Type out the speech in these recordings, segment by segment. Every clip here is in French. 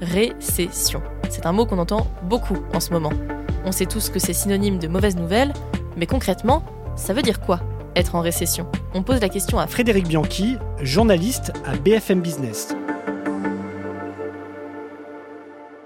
Récession. C'est un mot qu'on entend beaucoup en ce moment. On sait tous que c'est synonyme de mauvaise nouvelle, mais concrètement, ça veut dire quoi être en récession? On pose la question à Frédéric Bianchi, journaliste à BFM Business.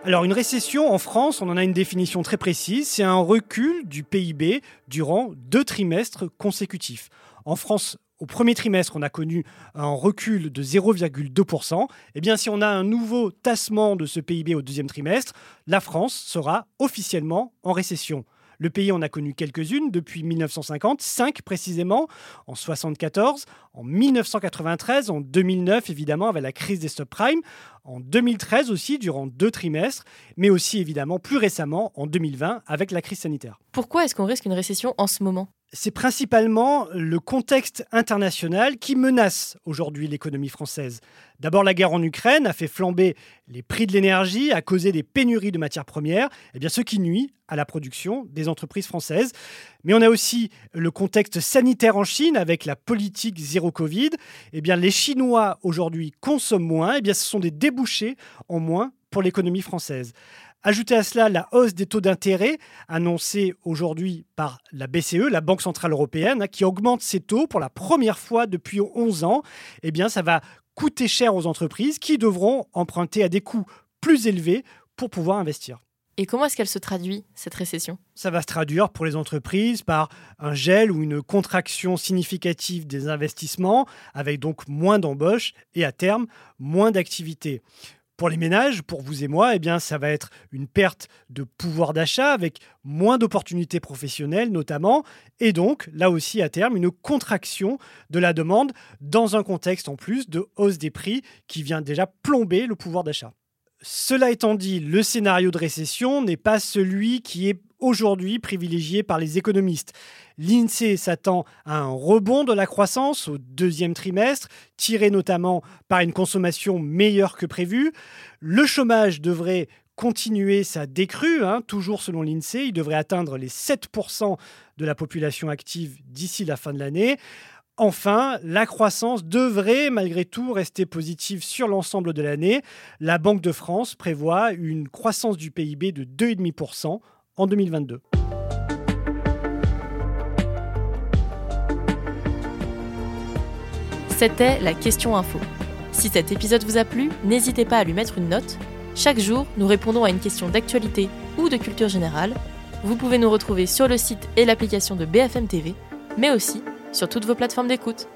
Alors une récession en France, on en a une définition très précise, c'est un recul du PIB durant deux trimestres consécutifs. En France, au premier trimestre, on a connu un recul de 0,2%. Eh bien, si on a un nouveau tassement de ce PIB au deuxième trimestre, la France sera officiellement en récession. Le pays en a connu quelques-unes depuis 1950, cinq précisément, en 1974, en 1993, en 2009 évidemment avec la crise des subprimes, en 2013 aussi durant deux trimestres, mais aussi évidemment plus récemment en 2020 avec la crise sanitaire. Pourquoi est-ce qu'on risque une récession en ce moment? C'est principalement le contexte international qui menace aujourd'hui l'économie française. D'abord, la guerre en Ukraine a fait flamber les prix de l'énergie, a causé des pénuries de matières premières, et eh bien ce qui nuit à la production des entreprises françaises. Mais on a aussi le contexte sanitaire en Chine avec la politique zéro Covid. Eh bien, les Chinois aujourd'hui consomment moins, et eh bien ce sont des débouchés en moins pour l'économie française. Ajoutez à cela la hausse des taux d'intérêt annoncée aujourd'hui par la BCE, la Banque Centrale Européenne, hein, qui augmente ses taux pour la première fois depuis 11 ans. Eh bien, ça va coûter cher aux entreprises qui devront emprunter à des coûts plus élevés pour pouvoir investir. Et comment est-ce qu'elle se traduit, cette récession? Ça va se traduire pour les entreprises par un gel ou une contraction significative des investissements, avec donc moins d'embauches et à terme moins d'activité. Pour les ménages, pour vous et moi, eh bien, ça va être une perte de pouvoir d'achat avec moins d'opportunités professionnelles notamment, et donc là aussi à terme une contraction de la demande dans un contexte en plus de hausse des prix qui vient déjà plomber le pouvoir d'achat. Cela étant dit, le scénario de récession n'est pas celui qui est aujourd'hui privilégié par les économistes. L'INSEE s'attend à un rebond de la croissance au deuxième trimestre, tiré notamment par une consommation meilleure que prévu. Le chômage devrait continuer sa décrue, hein, toujours selon l'INSEE, il devrait atteindre les 7% de la population active d'ici la fin de l'année. Enfin, la croissance devrait malgré tout rester positive sur l'ensemble de l'année. La Banque de France prévoit une croissance du PIB de 2,5% en 2022. C'était la question info. Si cet épisode vous a plu, n'hésitez pas à lui mettre une note. Chaque jour, nous répondons à une question d'actualité ou de culture générale. Vous pouvez nous retrouver sur le site et l'application de BFM TV, mais aussi sur toutes vos plateformes d'écoute.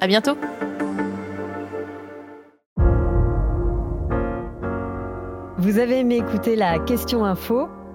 À bientôt! Vous avez aimé écouter la question info?